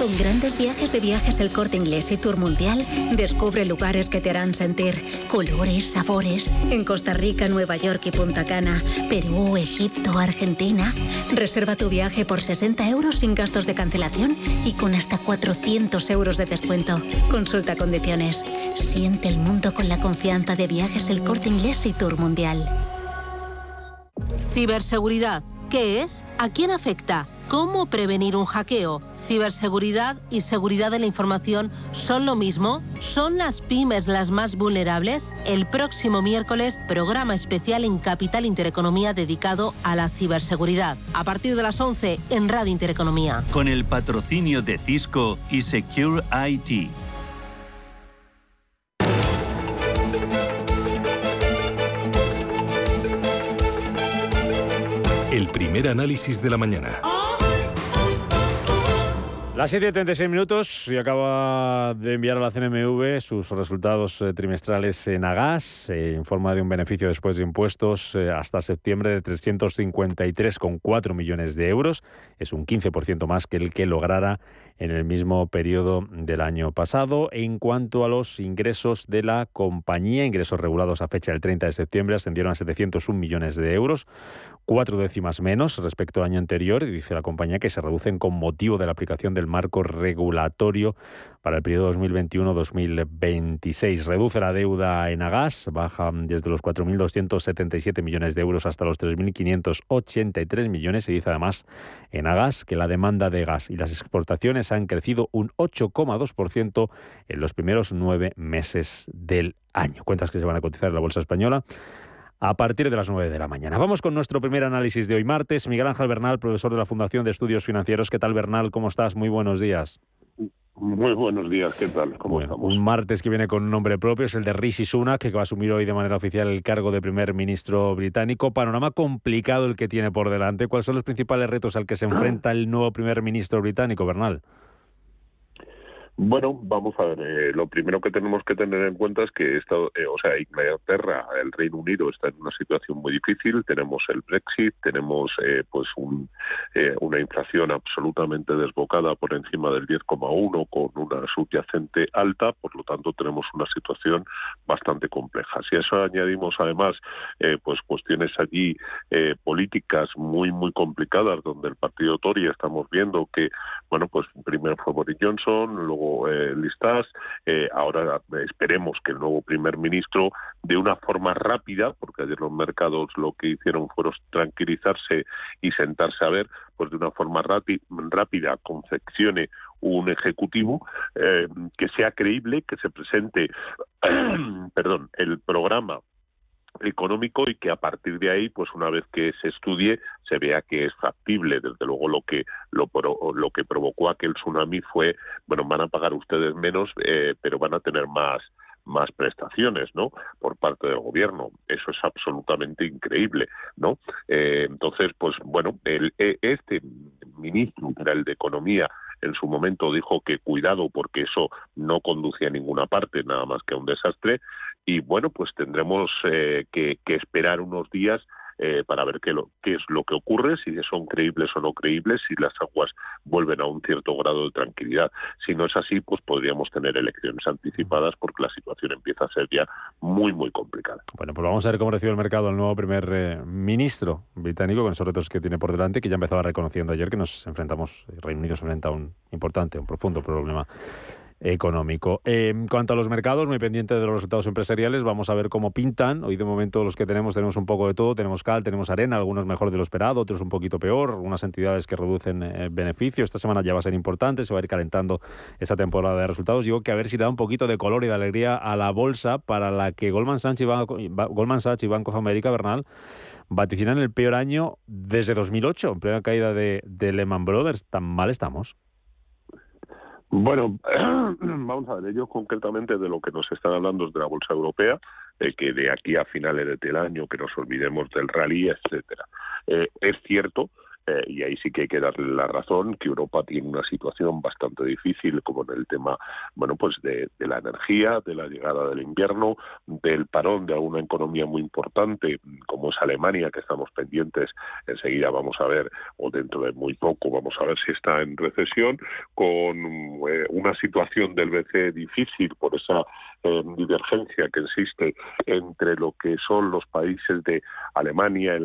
Con grandes viajes de viajes el corte inglés y tour mundial, descubre lugares que te harán sentir colores, sabores. En Costa Rica, Nueva York y Punta Cana, Perú, Egipto, Argentina. Reserva tu viaje por 60 euros sin gastos de cancelación y con hasta 400 euros de descuento. Consulta condiciones. Siente el mundo con la confianza de viajes el corte inglés y tour mundial.
Ciberseguridad. ¿Qué es? ¿A quién afecta? ¿Cómo prevenir un hackeo? ¿Ciberseguridad y seguridad de la información son lo mismo? ¿Son las pymes las más vulnerables? El próximo miércoles, programa especial en Capital Intereconomía dedicado a la ciberseguridad. A partir de las 11 en Radio Intereconomía.
Con el patrocinio de Cisco y Secure IT.
El primer análisis de la mañana.
Las 7.36 minutos y acaba de enviar a la CNMV sus resultados eh, trimestrales en Agas, en forma de un beneficio después de impuestos eh, hasta septiembre de 353,4 millones de euros. Es un 15% más que el que lograra en el mismo periodo del año pasado. En cuanto a los ingresos de la compañía, ingresos regulados a fecha del 30 de septiembre ascendieron a 701 millones de euros, cuatro décimas menos respecto al año anterior, y dice la compañía que se reducen con motivo de la aplicación del marco regulatorio para el periodo 2021-2026. Reduce la deuda en Agas, baja desde los 4.277 millones de euros hasta los 3.583 millones. Se dice además en Agas que la demanda de gas y las exportaciones han crecido un 8,2% en los primeros nueve meses del año. Cuentas que se van a cotizar en la Bolsa Española a partir de las 9 de la mañana. Vamos con nuestro primer análisis de hoy martes. Miguel Ángel Bernal, profesor de la Fundación de Estudios Financieros. ¿Qué tal, Bernal? ¿Cómo estás? Muy buenos días.
Muy buenos días, ¿qué tal? ¿Cómo estamos?
Un martes que viene con un nombre propio, es el de Rishi Sunak, que va a asumir hoy de manera oficial el cargo de primer ministro británico. Panorama complicado el que tiene por delante. ¿Cuáles son los principales retos al que se enfrenta el nuevo primer ministro británico, Bernal?
Bueno, vamos a ver. Eh, lo primero que tenemos que tener en cuenta es que esta, eh, o sea, Inglaterra, el Reino Unido está en una situación muy difícil. Tenemos el Brexit, tenemos eh, pues un, una inflación absolutamente desbocada por encima del 10,1 con una subyacente alta. Por lo tanto, tenemos una situación bastante compleja. Si a eso añadimos además pues cuestiones allí políticas muy muy complicadas, donde el partido Tory estamos viendo que bueno pues primero fue Boris Johnson, luego eh, listas. Eh, ahora esperemos que el nuevo primer ministro, de una forma rápida, porque ayer los mercados lo que hicieron fueron tranquilizarse y sentarse a ver, pues de una forma rápida confeccione un ejecutivo eh, que sea creíble, que se presente, perdón, el programa económico y que a partir de ahí, pues una vez que se estudie, se vea que es factible. Desde luego lo que lo, lo que provocó aquel tsunami fue, bueno, van a pagar ustedes menos, eh, pero van a tener más más prestaciones, ¿no? Por parte del gobierno. Eso es absolutamente increíble, ¿no? Eh, entonces, pues bueno, el, e, este ministro, que el de Economía, en su momento dijo que cuidado porque eso no conducía a ninguna parte, nada más que a un desastre. Y bueno, pues tendremos eh, que, esperar unos días eh, para ver qué, lo, qué es lo que ocurre, si son creíbles o no creíbles, si las aguas vuelven a un cierto grado de tranquilidad. Si no es así, pues podríamos tener elecciones anticipadas porque la situación empieza a ser ya muy, muy complicada.
Bueno, pues vamos a ver cómo recibe el mercado el nuevo primer eh, ministro británico con esos retos que tiene por delante, que ya empezaba reconociendo ayer que nos enfrentamos, el Reino Unido se enfrenta a un importante, un profundo problema económico. en cuanto a los mercados, muy pendiente de los resultados empresariales, vamos a ver cómo pintan. Hoy de momento los que tenemos tenemos un poco de todo, tenemos cal, tenemos arena, algunos mejor de lo esperado, otros un poquito peor, algunas entidades que reducen eh, beneficios. Esta semana ya va a ser importante, se va a ir calentando esa temporada de resultados. Digo que a ver si da un poquito de color y de alegría a la bolsa para la que Goldman Sachs y Banco, Goldman Sachs y Bank of America, Bernal, vaticinan el peor año desde 2008, en plena caída de Lehman Brothers. ¿Tan mal estamos?
Bueno, vamos a ver, ellos concretamente de lo que nos están hablando es de la bolsa europea, de que de aquí a finales del año que nos olvidemos del rally, etcétera. Eh, es cierto eh, y ahí sí que hay que darle la razón que Europa tiene una situación bastante difícil como en el tema bueno pues de, la energía de la llegada del invierno del parón de alguna economía muy importante como es Alemania que estamos pendientes enseguida vamos a ver o dentro de muy poco vamos a ver si está en recesión con eh, una situación del BCE difícil por esa eh, divergencia que existe entre lo que son los países de Alemania,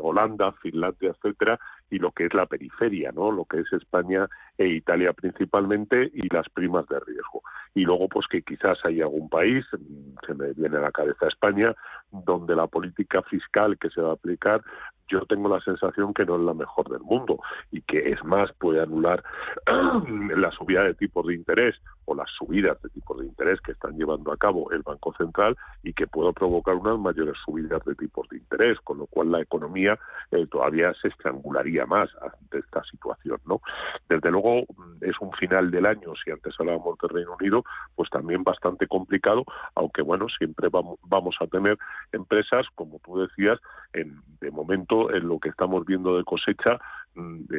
Holanda, Finlandia, etcétera, y lo que es la periferia, ¿no? Lo que es España e Italia principalmente y las primas de riesgo. Y luego, pues que quizás hay algún país, se me viene a la cabeza España, donde la política fiscal que se va a aplicar yo tengo la sensación que no es la mejor del mundo y que es más puede anular la subida de tipos de interés o las subidas de tipos de interés que están llevando a cabo el Banco Central y que pueda provocar unas mayores subidas de tipos de interés, con lo cual la economía eh, todavía se estrangularía más ante esta situación, ¿no? Desde luego mm, es un final del año, si antes hablábamos del Reino Unido, pues también bastante complicado, aunque bueno, siempre vamos, a tener empresas, como tú decías, en, de momento en lo que estamos viendo de cosecha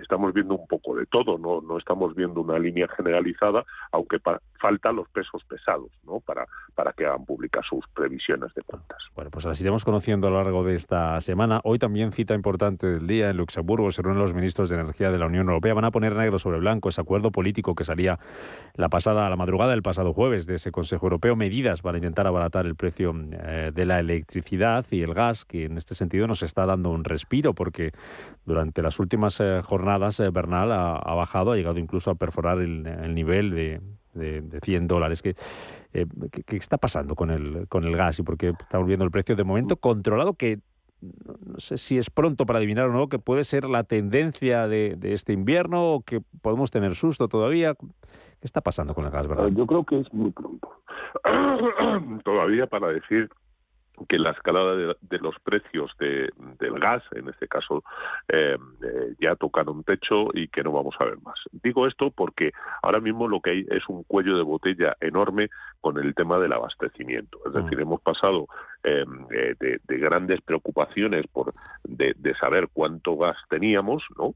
estamos viendo un poco de todo, no, no estamos viendo una línea generalizada, aunque faltan los pesos pesados ¿no? para, para que hagan públicas sus previsiones de cuentas.
Bueno, pues las iremos conociendo a lo largo de esta semana. Hoy también cita importante del día en Luxemburgo, se reúnen los ministros de Energía de la Unión Europea. Van a poner negro sobre blanco ese acuerdo político que salía la pasada, la madrugada del pasado jueves de ese Consejo Europeo, medidas para intentar abaratar el precio eh, de la electricidad y el gas, que en este sentido nos está dando un respiro, porque durante las últimas eh, jornadas, eh, Bernal ha, bajado, ha llegado incluso a perforar el, nivel de, de, 100 dólares. ¿Qué, eh, ¿qué, está pasando con el, con el gas y por qué estamos viendo el precio de momento controlado que no sé si es pronto para adivinar o no, que puede ser la tendencia de, este invierno o que podemos tener susto todavía. ¿Qué está pasando con el gas, verdad?
Yo creo que es muy pronto. todavía para decir que la escalada de, los precios del gas, en este caso, eh, eh, ya tocaron techo y que no vamos a ver más. Digo esto porque ahora mismo lo que hay es un cuello de botella enorme con el tema del abastecimiento. Es decir, mm. hemos pasado eh, de, grandes preocupaciones por de, saber cuánto gas teníamos, ¿no?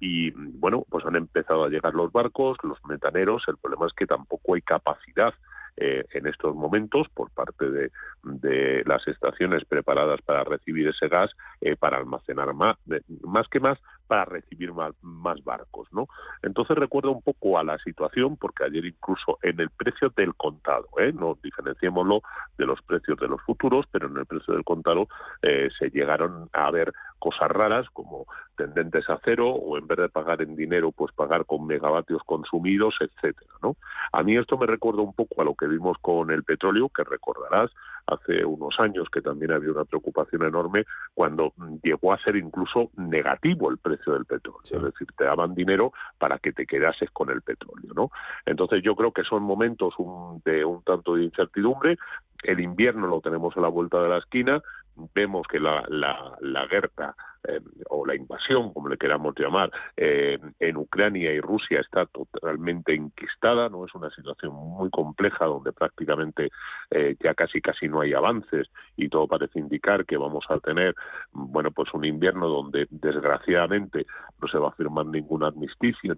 y bueno, pues han empezado a llegar los barcos, los metaneros. El problema es que tampoco hay capacidad eh, en estos momentos por parte de, de, las estaciones preparadas para recibir ese gas, eh, para almacenar más, más que más, para recibir más, más, barcos, ¿no? Entonces recuerda un poco a la situación, porque ayer incluso en el precio del contado, ¿eh? no diferenciémoslo de los precios de los futuros, pero en el precio del contado eh, se llegaron a ver cosas raras como tendentes a cero o en vez de pagar en dinero, pues pagar con megavatios consumidos, etcétera, ¿no? A mí esto me recuerda un poco a lo que vimos con el petróleo, que recordarás hace unos años que también había una preocupación enorme cuando llegó a ser incluso negativo el precio del petróleo, es decir, te daban dinero para que te quedases con el petróleo, ¿no? Entonces yo creo que son momentos de un tanto de incertidumbre, el invierno lo tenemos a la vuelta de la esquina, vemos que la, la, la guerra eh, o la invasión, como le queramos llamar, eh, en Ucrania y Rusia está totalmente enquistada, no es una situación muy compleja donde prácticamente eh, ya casi casi no hay avances y todo parece indicar que vamos a tener, bueno, pues un invierno donde desgraciadamente no se va a firmar ningún armisticio,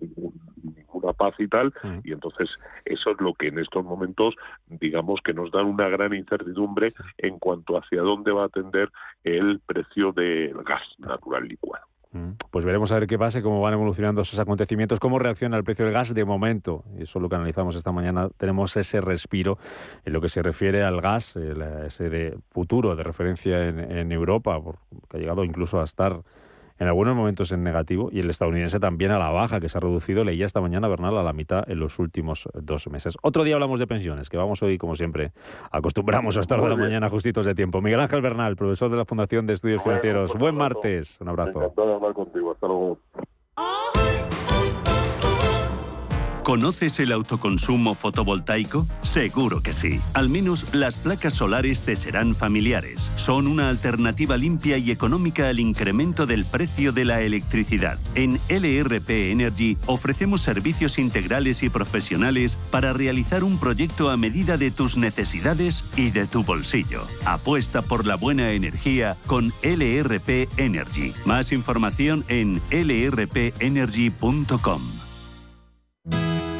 ninguna paz y tal, y entonces eso es lo que en estos momentos, digamos que nos da una gran incertidumbre en cuanto hacia dónde va a atender el precio del gas natural licuado.
Mm. Pues veremos a ver qué pasa cómo van evolucionando esos acontecimientos, cómo reacciona el precio del gas de momento. Eso es lo que analizamos esta mañana. Tenemos ese respiro en lo que se refiere al gas, ese de futuro de referencia en, en Europa, que ha llegado incluso a estar en algunos momentos en negativo y el estadounidense también a la baja, que se ha reducido, leía esta mañana Bernal, a la mitad en los últimos dos meses. Otro día hablamos de pensiones, que vamos hoy, como siempre, acostumbramos a estar de la mañana justitos de tiempo. Miguel Ángel Bernal, profesor de la Fundación de Estudios Financieros. Buen martes, un abrazo.
hablar contigo, hasta luego.
¿Conoces el autoconsumo fotovoltaico? Seguro que sí. Al menos las placas solares te serán familiares. Son una alternativa limpia y económica al incremento del precio de la electricidad. En LRP Energy ofrecemos servicios integrales y profesionales para realizar un proyecto a medida de tus necesidades y de tu bolsillo. Apuesta por la buena energía con LRP Energy. Más información en lrpenergy.com.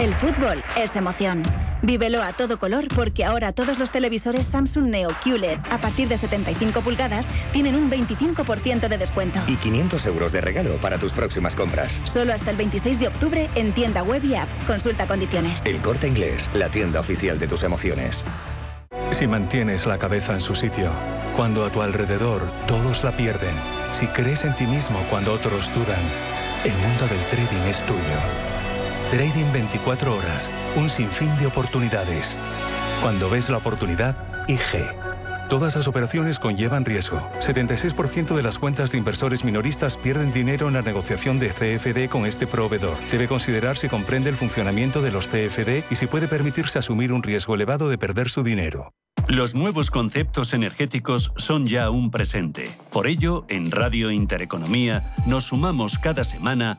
El fútbol es emoción. Vívelo a todo color porque ahora todos los televisores Samsung Neo QLED a partir de 75 pulgadas tienen un 25% de descuento.
Y 500 euros de regalo para tus próximas compras.
Solo hasta el 26 de octubre en tienda web y app. Consulta condiciones.
El Corte Inglés, la tienda oficial de tus emociones.
Si mantienes la cabeza en su sitio, cuando a tu alrededor todos la pierden, si crees en ti mismo cuando otros dudan, el mundo del trading es tuyo. Trading 24 horas, un sinfín de oportunidades. Cuando ves la oportunidad, IG. Todas las operaciones conllevan riesgo. 76% de las cuentas de inversores minoristas pierden dinero en la negociación de CFD con este proveedor. Debe considerar si comprende el funcionamiento de los CFD y si puede permitirse asumir un riesgo elevado de perder su dinero.
Los nuevos conceptos energéticos son ya un presente. Por ello, en Radio Intereconomía nos sumamos cada semana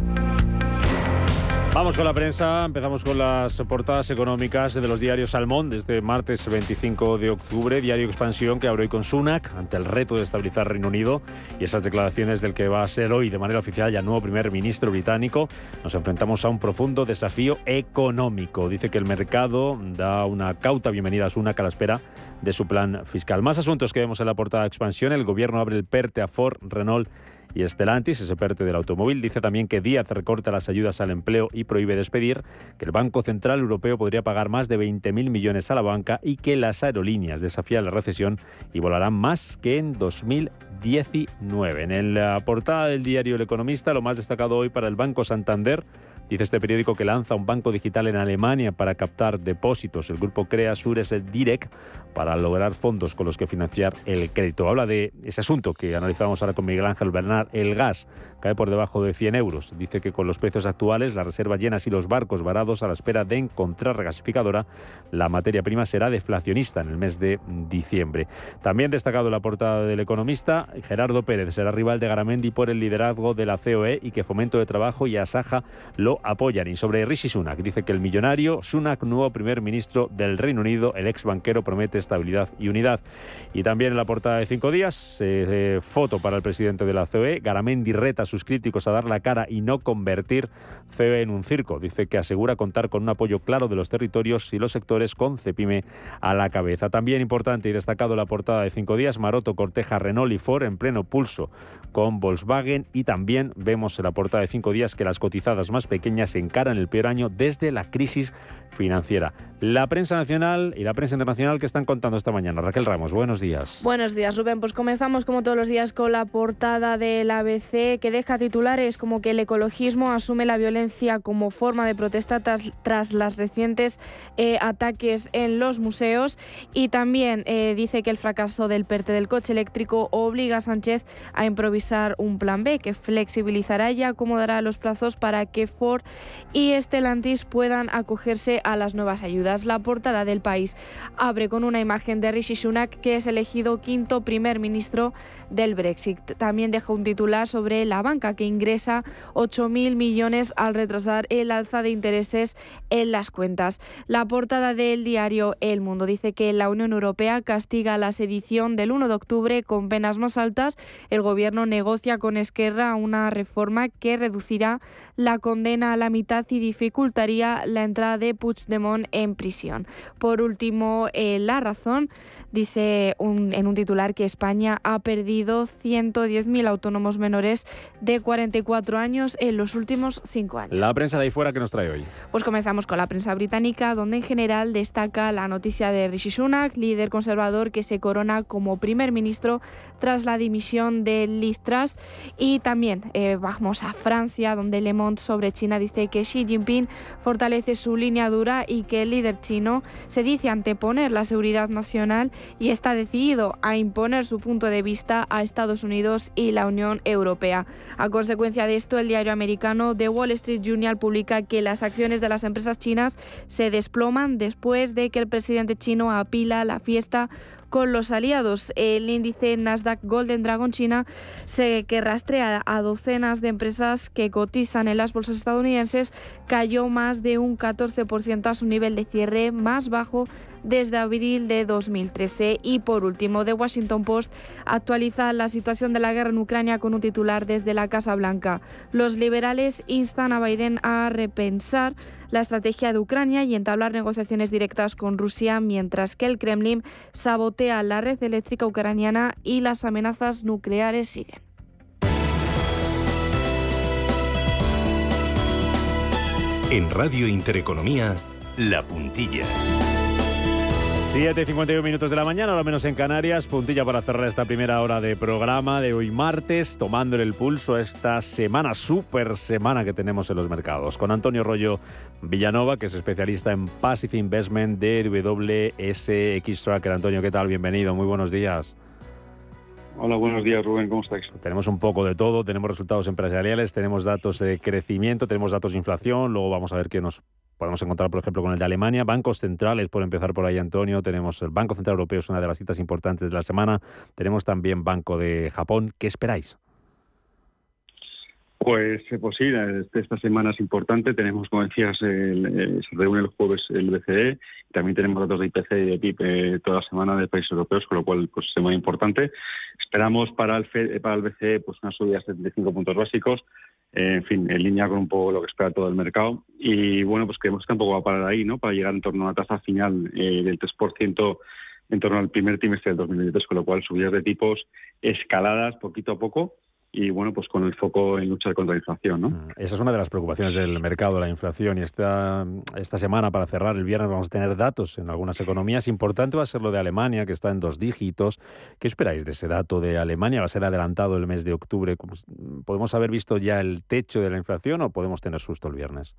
Vamos con la prensa, empezamos con las portadas económicas de los diarios Salmón desde martes 25 de octubre, diario Expansión que abre hoy con Sunak ante el reto de estabilizar Reino Unido y esas declaraciones del que va a ser hoy de manera oficial ya nuevo primer ministro británico. Nos enfrentamos a un profundo desafío económico. Dice que el mercado da una cauta bienvenida a Sunak a la espera de su plan fiscal. Más asuntos que vemos en la portada Expansión. El gobierno abre el PERTE a Ford, Renault y Stellantis, ese PERTE del automóvil, dice también que Díaz recorta las ayudas al empleo y prohíbe despedir, que el Banco Central Europeo podría pagar más de 20.000 millones a la banca y que las aerolíneas desafían la recesión y volarán más que en 2019. En la portada del diario El Economista, lo más destacado hoy para el Banco Santander, Dice este periódico que lanza un banco digital en Alemania para captar depósitos. El grupo crea Sures Direct para lograr fondos con los que financiar el crédito. Habla de ese asunto que analizamos ahora con Miguel Ángel Bernard, el gas cae por debajo de 100 euros. Dice que con los precios actuales, las reservas llenas y los barcos varados a la espera de encontrar regasificadora, la materia prima será deflacionista en el mes de diciembre. También destacado la portada del economista, Gerardo Pérez será rival de Garamendi por el liderazgo de la COE y que Fomento de Trabajo y Asaja lo apoyan. Y sobre Rishi Sunak, dice que el millonario Sunak, nuevo primer ministro del Reino Unido, el ex banquero, promete estabilidad y unidad. Y también en la portada de cinco días, eh, eh, foto para el presidente de la COE, Garamendi reta sus críticos a dar la cara y no convertir CE en un circo. Dice que asegura contar con un apoyo claro de los territorios y los sectores con Cepime a la cabeza. También importante y destacado la portada de cinco días, Maroto corteja Renault y Ford en pleno pulso con Volkswagen y también vemos en la portada de cinco días que las cotizadas más pequeñas encaran el peor año desde la crisis financiera. La prensa nacional y la prensa internacional que están contando esta mañana. Raquel Ramos, buenos días.
Buenos días, Rubén. Pues comenzamos como todos los días con la portada del ABC que deja titulares como que el ecologismo asume la violencia como forma de protesta tras, las recientes eh, ataques en los museos y también eh, dice que el fracaso del PERTE del coche eléctrico obliga a Sánchez a improvisar un plan B que flexibilizará y acomodará los plazos para que Ford y Stellantis puedan acogerse a las nuevas ayudas. La portada del país abre con una imagen de Rishi Sunak, que es elegido quinto primer ministro del Brexit. También deja un titular sobre la que ingresa 8.000 millones al retrasar el alza de intereses en las cuentas. La portada del diario El Mundo dice que la Unión Europea castiga la sedición del 1 de octubre con penas más altas. El gobierno negocia con Esquerra una reforma que reducirá la condena a la mitad y dificultaría la entrada de Puigdemont en prisión. Por último, eh, La Razón dice en un titular que España ha perdido 110.000 autónomos menores de 44 años en los últimos cinco años.
La prensa de ahí fuera que nos trae hoy.
Pues comenzamos con la prensa británica, donde en general destaca la noticia de Rishi Sunak, líder conservador que se corona como primer ministro tras la dimisión de Liz Truss. Y también eh, vamos a Francia, donde Le Monde sobre China dice que Xi Jinping fortalece su línea dura y que el líder chino se dice anteponer la seguridad nacional y está decidido a imponer su punto de vista a Estados Unidos y la Unión Europea. A consecuencia de esto, el diario americano The Wall Street Journal publica que las acciones de las empresas chinas se desploman después de que el presidente chino apila la fiesta con los aliados. El índice Nasdaq Golden Dragon China se, que rastrea a docenas de empresas que cotizan en las bolsas estadounidenses cayó más de un 14% a su nivel de cierre más bajo desde abril de 2013. Y por último, The Washington Post actualiza la situación de la guerra en Ucrania con un titular desde la Casa Blanca. Los liberales instan a Biden a repensar la estrategia de Ucrania y entablar negociaciones directas con Rusia, mientras que el Kremlin sabotea la red eléctrica ucraniana y las amenazas nucleares siguen.
En Radio Intereconomía, La Puntilla.
7 y 51 minutos de la mañana, lo menos en Canarias. Puntilla para cerrar esta primera hora de programa de hoy martes, tomándole el pulso a esta semana, super semana que tenemos en los mercados. Con Antonio Rollo Villanova, que es especialista en Passive Investment de WSX Tracker. Antonio, ¿qué tal? Bienvenido, muy buenos días.
Hola, buenos días Rubén, ¿cómo estáis?
Tenemos un poco de todo, tenemos resultados empresariales, tenemos datos de crecimiento, tenemos datos de inflación, luego vamos a ver qué nos podemos encontrar, por ejemplo, con el de Alemania, bancos centrales, por empezar por ahí, Antonio, tenemos el Banco Central Europeo, es una de las citas importantes de la semana, tenemos también Banco de Japón, ¿qué esperáis?
Pues, eh, pues sí, este, esta semana es importante. Tenemos, como decías, el, se reúne el jueves el BCE. También tenemos datos de IPC y de PIB eh, toda la semana de países europeos, con lo cual pues es muy importante. Esperamos para el, para el BCE pues una subida de 75 puntos básicos. Eh, en fin, en línea con un poco lo que espera todo el mercado. Y bueno, pues creemos que tampoco va a parar ahí, ¿no? Para llegar en torno a una tasa final del 3% en torno al primer trimestre del 2023, con lo cual subidas de tipos escaladas poquito a poco y bueno, pues con el foco en luchar contra la inflación. ¿no? Mm,
esa es una de las preocupaciones del mercado, la inflación. Y esta, esta semana, para cerrar el viernes, vamos a tener datos en algunas economías. Importante va a ser lo de Alemania, que está en dos dígitos. ¿Qué esperáis de ese dato de Alemania? ¿Va a ser adelantado el mes de octubre? ¿Podemos haber visto ya el techo de la inflación o podemos tener susto el viernes?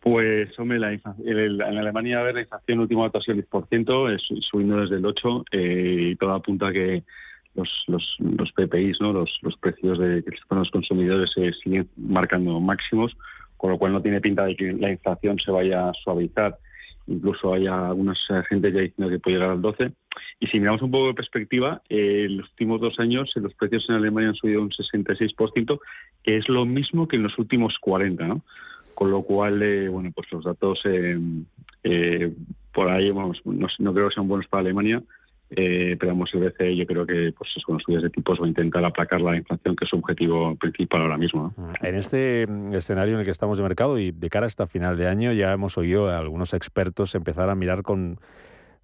Pues, hombre, la en Alemania, a ver, la inflación último dato ha sido el 10%, es subiendo desde el 8% eh, y todo apunta a que los, los, los PPIs, ¿no? los, los precios de que los consumidores se siguen marcando máximos, con lo cual no tiene pinta de que la inflación se vaya a suavizar. Incluso hay algunas gente ya diciendo que puede llegar al 12. Y si miramos un poco de perspectiva, eh, en los últimos dos años los precios en Alemania han subido un 66%, que es lo mismo que en los últimos 40, ¿no? Con lo cual, eh, bueno, pues los datos eh, por ahí, vamos, no creo que sean buenos para Alemania eh, pero vamos, el BCE yo creo que pues con subidas de tipos va a intentar aplacar la inflación, que es su objetivo principal ahora mismo.
En este mm, escenario en el que estamos de mercado y de cara hasta final de año, ya hemos oído a algunos expertos empezar a mirar con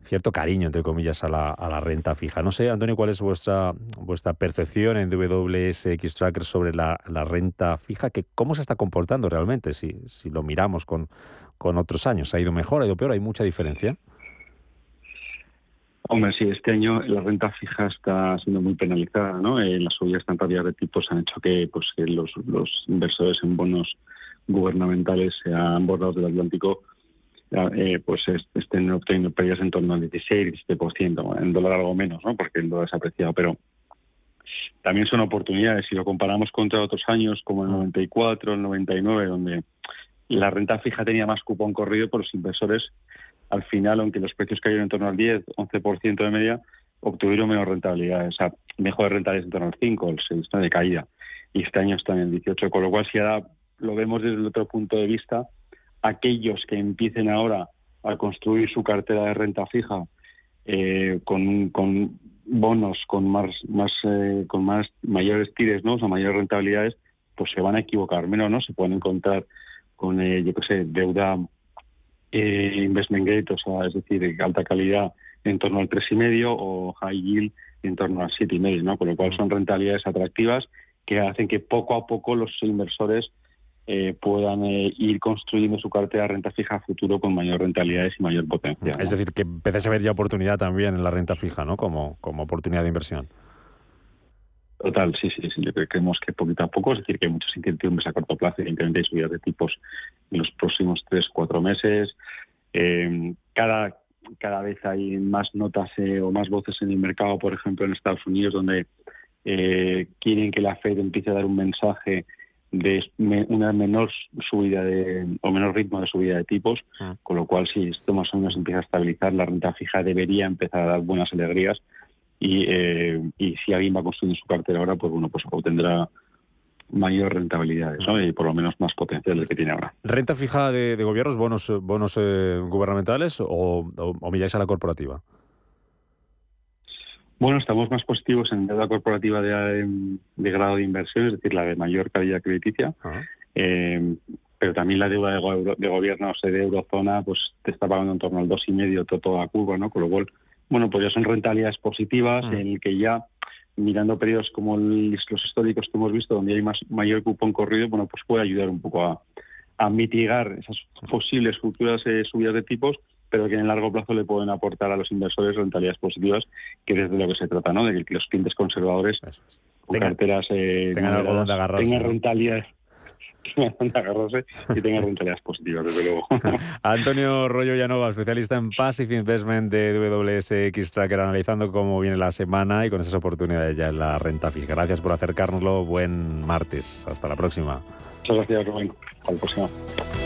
cierto cariño, entre comillas, a la, a la renta fija. No sé, Antonio, ¿cuál es vuestra, vuestra percepción en WSX Tracker sobre la, renta fija? Que, ¿Cómo se está comportando realmente? Si, si lo miramos con otros años, ¿ha ido mejor, ha ido peor? ¿Hay mucha diferencia?
Hombre, sí, este año la renta fija está siendo muy penalizada, ¿no? Eh, las subidas tan rápidas de tipos han hecho que, pues, los, inversores en bonos gubernamentales se han bordado del Atlántico eh, pues estén obteniendo pérdidas en torno al 16-17%, en dólar algo menos, ¿no? porque el dólar se ha apreciado, pero también son oportunidades. Si lo comparamos contra otros años, como el 94, el 99, donde la renta fija tenía más cupón corrido por los inversores, al final, aunque los precios cayeron en torno al 10, 11% de media, obtuvieron menos rentabilidad, o sea, mejores rentabilidades en torno al 5, el 6, de caída. Y este año están en el 18, con lo cual si ahora lo vemos desde el otro punto de vista, aquellos que empiecen ahora a construir su cartera de renta fija eh, con, con, bonos con más, más eh, con más mayores tires, ¿no? o mayores rentabilidades, pues se van a equivocar menos, ¿no? Se pueden encontrar con, eh, yo qué sé, deuda eh, investment grade, o sea, es decir, alta calidad en torno al 3,5 o high yield en torno al 7,5, ¿no? Con lo cual son rentabilidades atractivas que hacen que poco a poco los inversores eh, puedan eh, ir construyendo su cartera de renta fija a futuro con mayor rentabilidades y mayor potencia.
Es decir, que empiece a ver ya oportunidad también en la renta fija, ¿no? Como, como oportunidad de inversión.
Total, sí, sí, sí. Yo creo que creemos que poquito a poco, es decir, que hay muchas incertidumbres a corto plazo, evidentemente hay subidas de tipos en los próximos tres, cuatro meses. Eh, cada, cada vez hay más notas eh, o más voces en el mercado, por ejemplo, en Estados Unidos, donde eh, quieren que la Fed empiece a dar un mensaje de una menor subida de, o menor ritmo de subida de tipos, ah. con lo cual si esto más o menos empieza a estabilizar, la renta fija debería empezar a dar buenas alegrías y, eh, y si alguien va a construir su cartera ahora, pues bueno, pues obtendrá mayor rentabilidad y por lo menos más potencial del que tiene ahora.
¿Renta fija de, gobiernos, bonos, bonos eh, gubernamentales o, o, miráis a la corporativa?
Bueno, estamos más positivos en deuda corporativa de, de, grado de inversión, es decir, la de mayor calidad crediticia. Eh, pero también la deuda de, de gobiernos de eurozona pues te está pagando en torno al 2,5 todo a curva, ¿no? Con lo cual bueno, pues ya son rentabilidades positivas mm. en el que ya mirando periodos como los históricos que hemos visto, donde hay más mayor cupón corrido, bueno, pues puede ayudar un poco a, mitigar esas posibles futuras eh, subidas de tipos, pero que en el largo plazo le pueden aportar a los inversores rentabilidades positivas, que es de lo que se trata, ¿no? De que los clientes conservadores con carteras eh,
tengan algo donde agarrarse.
Tengan rentabilidades y tenga rentabilidades positivas, desde luego.
Antonio Rollo Llanova, especialista en Passive Investment de WSX Tracker, analizando cómo viene la semana y con esas oportunidades ya en la renta fija. Gracias por acercárnoslo. Buen martes. Hasta la próxima.
Muchas gracias, Rubén. Hasta la próxima.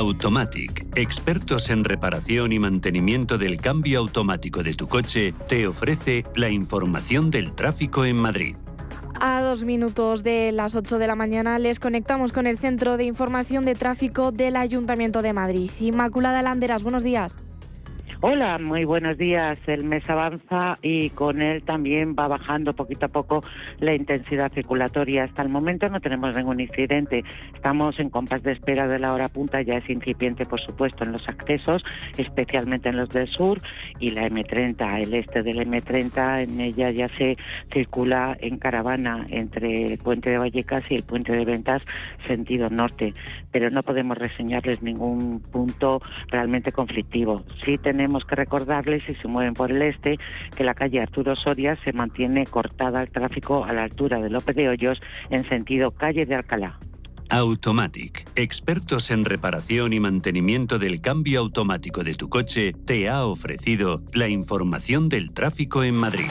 Automatic, expertos en reparación y mantenimiento del cambio automático de tu coche, te ofrece la información del tráfico en Madrid.
A dos minutos de las 8 de la mañana les conectamos con el Centro de Información de Tráfico del Ayuntamiento de Madrid. Inmaculada Landeras, buenos días.
Hola, muy buenos días. El mes avanza y con él también va bajando poquito a poco la intensidad circulatoria. Hasta el momento no tenemos ningún incidente. Estamos en compás de espera de la hora punta. Ya es incipiente, por supuesto, en los accesos, especialmente en los del sur y la M30, el este del M30. En ella ya se circula en caravana entre el puente de Vallecas y el puente de Ventas, sentido norte. Pero no podemos reseñarles ningún punto realmente conflictivo. Sí tenemos tenemos que recordarles, si se mueven por el este, que la calle Arturo Soria se mantiene cortada al tráfico a la altura de López de Hoyos en sentido calle de Alcalá.
Automatic, expertos en reparación y mantenimiento del cambio automático de tu coche, te ha ofrecido la información del tráfico en Madrid.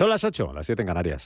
Son las 8, las 7 en Canarias.